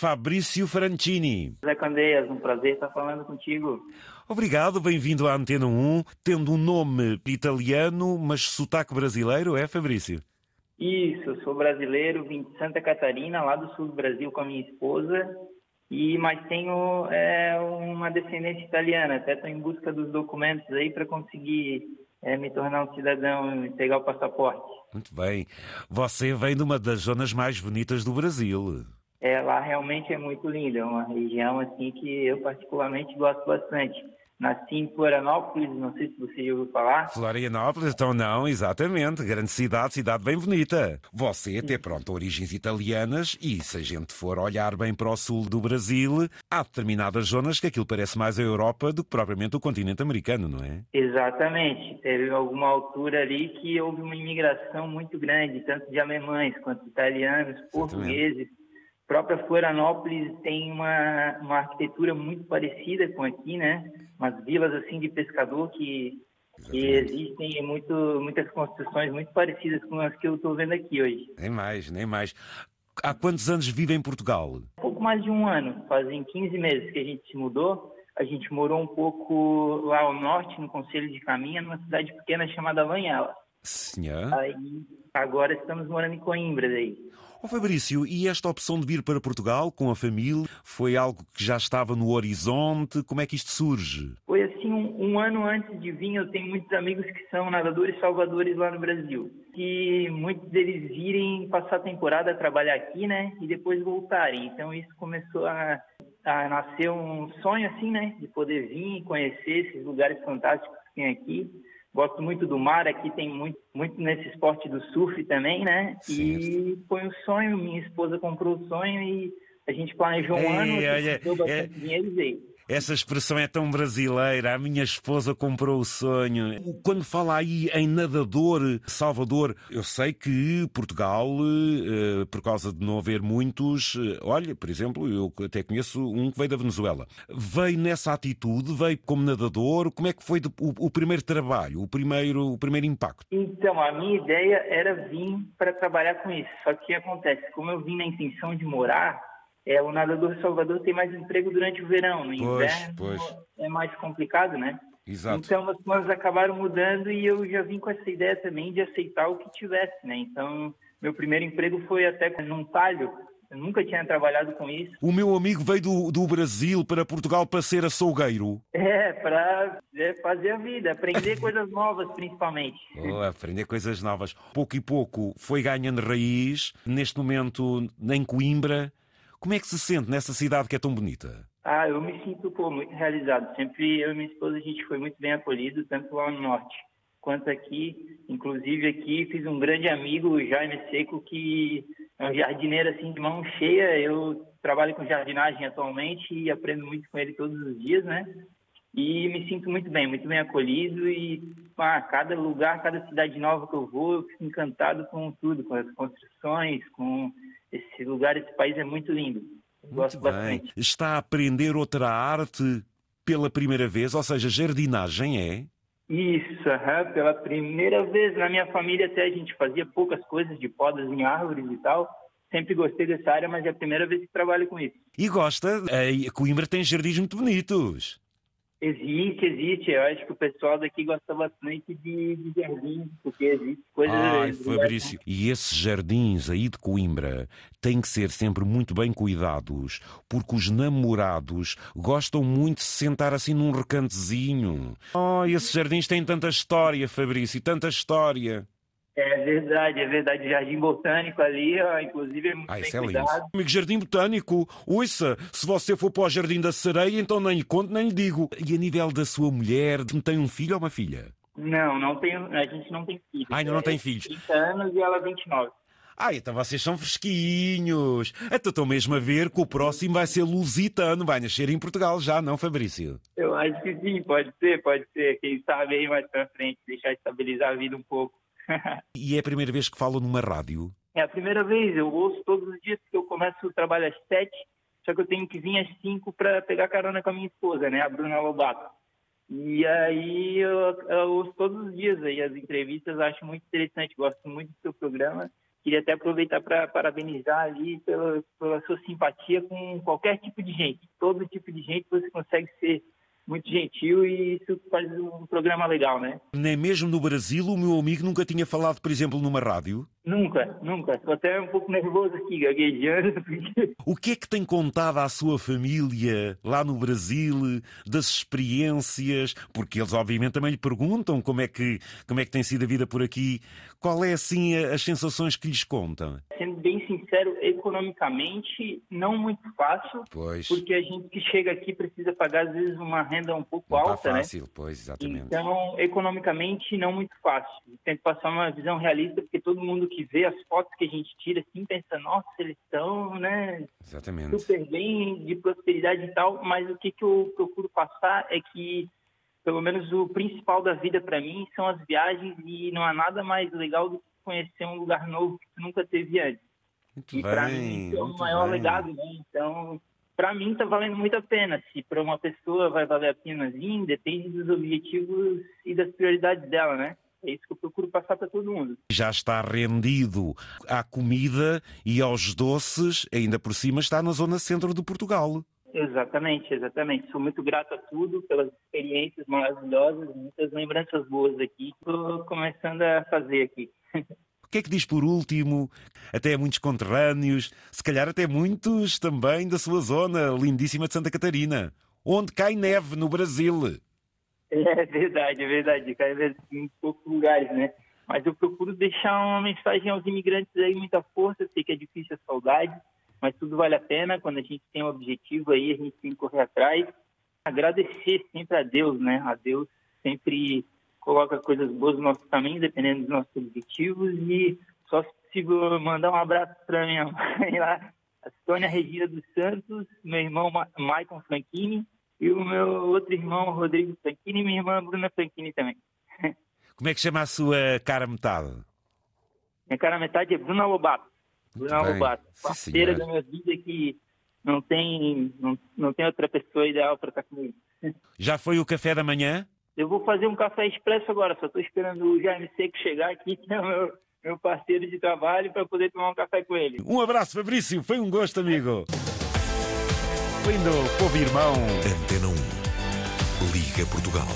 Fabrício Francini. Zé Candeias, um prazer estar falando contigo. Obrigado, bem-vindo à Antena 1, tendo um nome italiano, mas sotaque brasileiro, é, Fabrício? Isso, sou brasileiro, vim de Santa Catarina, lá do sul do Brasil com a minha esposa, e mas tenho é, uma descendência italiana, até estou em busca dos documentos aí para conseguir é, me tornar um cidadão e pegar o passaporte. Muito bem. Você vem de uma das zonas mais bonitas do Brasil. É, lá realmente é muito lindo, é uma região assim que eu particularmente gosto bastante. Nasci em Florianópolis, não sei se você já ouviu falar. Florianópolis, então não, exatamente. Grande cidade, cidade bem bonita. Você até pronto, origens italianas e se a gente for olhar bem para o sul do Brasil, há determinadas zonas que aquilo parece mais a Europa do que propriamente o continente americano, não é? Exatamente. Teve alguma altura ali que houve uma imigração muito grande, tanto de alemães quanto italianos, portugueses própria Florianópolis tem uma, uma arquitetura muito parecida com aqui, né? Umas vilas assim de pescador que, que existem muito, muitas construções muito parecidas com as que eu estou vendo aqui hoje. Nem mais, nem mais. Há quantos anos vive em Portugal? Pouco mais de um ano. Fazem 15 meses que a gente se mudou. A gente morou um pouco lá ao norte, no Conselho de Caminha, numa cidade pequena chamada Lanhela. Senhor. Aí, agora estamos morando em Coimbra daí. Oh, Fabrício, e esta opção de vir para Portugal com a família foi algo que já estava no horizonte? Como é que isto surge? Foi assim, um, um ano antes de vir, eu tenho muitos amigos que são nadadores salvadores lá no Brasil. Que muitos deles virem passar a temporada a trabalhar aqui, né? E depois voltarem. Então isso começou a, a nascer um sonho assim, né? De poder vir e conhecer esses lugares fantásticos que tem aqui. Gosto muito do mar, aqui tem muito, muito nesse esporte do surf também, né? Certo. E foi um sonho, minha esposa comprou o sonho e a gente planejou um Ei, ano, olha, deu bastante é... dinheiro e veio. Essa expressão é tão brasileira. A minha esposa comprou o sonho. Quando fala aí em nadador Salvador, eu sei que Portugal, eh, por causa de não haver muitos, eh, olha, por exemplo, eu até conheço um que veio da Venezuela. Veio nessa atitude, veio como nadador. Como é que foi o, primeiro trabalho, o primeiro, o primeiro impacto? Então, a minha ideia era vir para trabalhar com isso. Só que o que acontece? Como eu vim na intenção de morar, é, o nadador Salvador tem mais emprego durante o verão, no inverno pois. é mais complicado, né? Exato. Então as coisas acabaram mudando e eu já vim com essa ideia também de aceitar o que tivesse, né? Então meu primeiro emprego foi até num talho. Eu nunca tinha trabalhado com isso. O meu amigo veio do, do Brasil para Portugal para ser açougueiro. É, para é, fazer a vida, aprender coisas novas principalmente. Oh, aprender coisas novas. Pouco e pouco foi ganhando raiz. Neste momento em Coimbra como é que se sente nessa cidade que é tão bonita? Ah, eu me sinto pô, muito realizado. Sempre eu e minha esposa a gente foi muito bem acolhido, tanto lá no norte quanto aqui. Inclusive aqui fiz um grande amigo, o Jaime Seco, que é um jardineiro assim de mão cheia. Eu trabalho com jardinagem atualmente e aprendo muito com ele todos os dias, né? E me sinto muito bem, muito bem acolhido e ah, cada lugar, cada cidade nova que eu vou, eu fico encantado com tudo, com as construções, com esse lugar, esse país é muito lindo. Muito Gosto bem. Bastante. Está a aprender outra arte pela primeira vez, ou seja, jardinagem é? Isso, uhum, pela primeira vez na minha família até a gente fazia poucas coisas de podas em árvores e tal. Sempre gostei dessa área, mas é a primeira vez que trabalho com isso. E gosta? A Coimbra tem jardins muito bonitos. Existe, existe. Eu acho que o pessoal daqui gosta bastante de, de jardins, porque existe coisas. Ai, Fabrício, e esses jardins aí de Coimbra têm que ser sempre muito bem cuidados, porque os namorados gostam muito de se sentar assim num recantezinho. Oh, esses jardins têm tanta história, Fabrício, tanta história. É verdade, é verdade. Jardim Botânico ali, ó, inclusive, é muito ah, bem é cuidado. Amigo, Jardim Botânico, ouça, se você for para o Jardim da Sereia, então nem lhe conto, nem lhe digo. E a nível da sua mulher, tem um filho ou uma filha? Não, não tenho, a gente não tem filhos. Ah, ainda não tem filhos. 30 anos e ela 29. Ah, então vocês são fresquinhos. Então estou mesmo a ver que o próximo vai ser lusitano, vai nascer em Portugal já, não, Fabrício? Eu acho que sim, pode ser, pode ser. Quem sabe aí mais pra frente, deixar estabilizar a vida um pouco. e é a primeira vez que falo numa rádio? É a primeira vez, eu ouço todos os dias que eu começo o trabalho às sete, só que eu tenho que vir às cinco para pegar carona com a minha esposa, né, a Bruna Lobato. E aí eu, eu ouço todos os dias aí as entrevistas, acho muito interessante, gosto muito do seu programa queria até aproveitar para parabenizar ali pela, pela sua simpatia com qualquer tipo de gente. Todo tipo de gente você consegue ser muito gentil e isso faz um programa legal, né? Nem mesmo no Brasil o meu amigo nunca tinha falado, por exemplo, numa rádio? Nunca, nunca. Estou até um pouco nervoso aqui, gaguejando. O que é que tem contado à sua família lá no Brasil das experiências? Porque eles obviamente também lhe perguntam como é que, como é que tem sido a vida por aqui. Qual é assim as sensações que lhes contam? Sendo bem sincero, economicamente não muito fácil, pois. porque a gente que chega aqui precisa pagar às vezes uma renda um pouco não alta, tá fácil, né? Pois, exatamente. Então, economicamente não muito fácil. Tento passar uma visão realista, porque todo mundo que vê as fotos que a gente tira assim pensa, nossa, eles estão, né? Exatamente. Super bem, de prosperidade e tal, mas o que, que eu procuro passar é que pelo menos o principal da vida para mim são as viagens e não há nada mais legal do que conhecer um lugar novo que tu nunca teve antes. Muito e para mim é o maior bem. legado, né? Então, para mim está valendo muito a pena. Se para uma pessoa vai valer a pena vir, depende dos objetivos e das prioridades dela, né? É isso que eu procuro passar para todo mundo. Já está rendido à comida e aos doces, ainda por cima está na zona centro de Portugal. Exatamente, exatamente. Sou muito grato a tudo, pelas experiências maravilhosas, muitas lembranças boas aqui. Estou começando a fazer aqui. O que é que diz por último? Até muitos conterrâneos, se calhar até muitos também da sua zona lindíssima de Santa Catarina, onde cai neve no Brasil. É verdade, é verdade. Cai neve em poucos lugares, né? Mas eu procuro deixar uma mensagem aos imigrantes aí, muita força. Sei que é difícil a saudade, mas tudo vale a pena. Quando a gente tem um objetivo aí, a gente tem que correr atrás. Agradecer sempre a Deus, né? A Deus sempre coloca coisas boas no nosso caminho, dependendo dos nossos objetivos. E só se possível mandar um abraço para minha mãe lá, a Sônia Regina dos Santos, meu irmão Ma Maicon Franchini e o meu outro irmão Rodrigo Franchini e minha irmã Bruna Franchini também. Como é que chama a sua cara metade? Minha cara metade é Bruna Lobato. Bruna bem. Lobato, parceira da minha vida que não tem, não, não tem outra pessoa ideal para estar comigo. Já foi o café da manhã? Eu vou fazer um café expresso agora, só estou esperando o Jaime Seco chegar aqui, que é o meu, meu parceiro de trabalho, para poder tomar um café com ele. Um abraço, Fabrício. Foi um gosto, amigo. Lindo, povo irmão. Antena 1. Liga Portugal.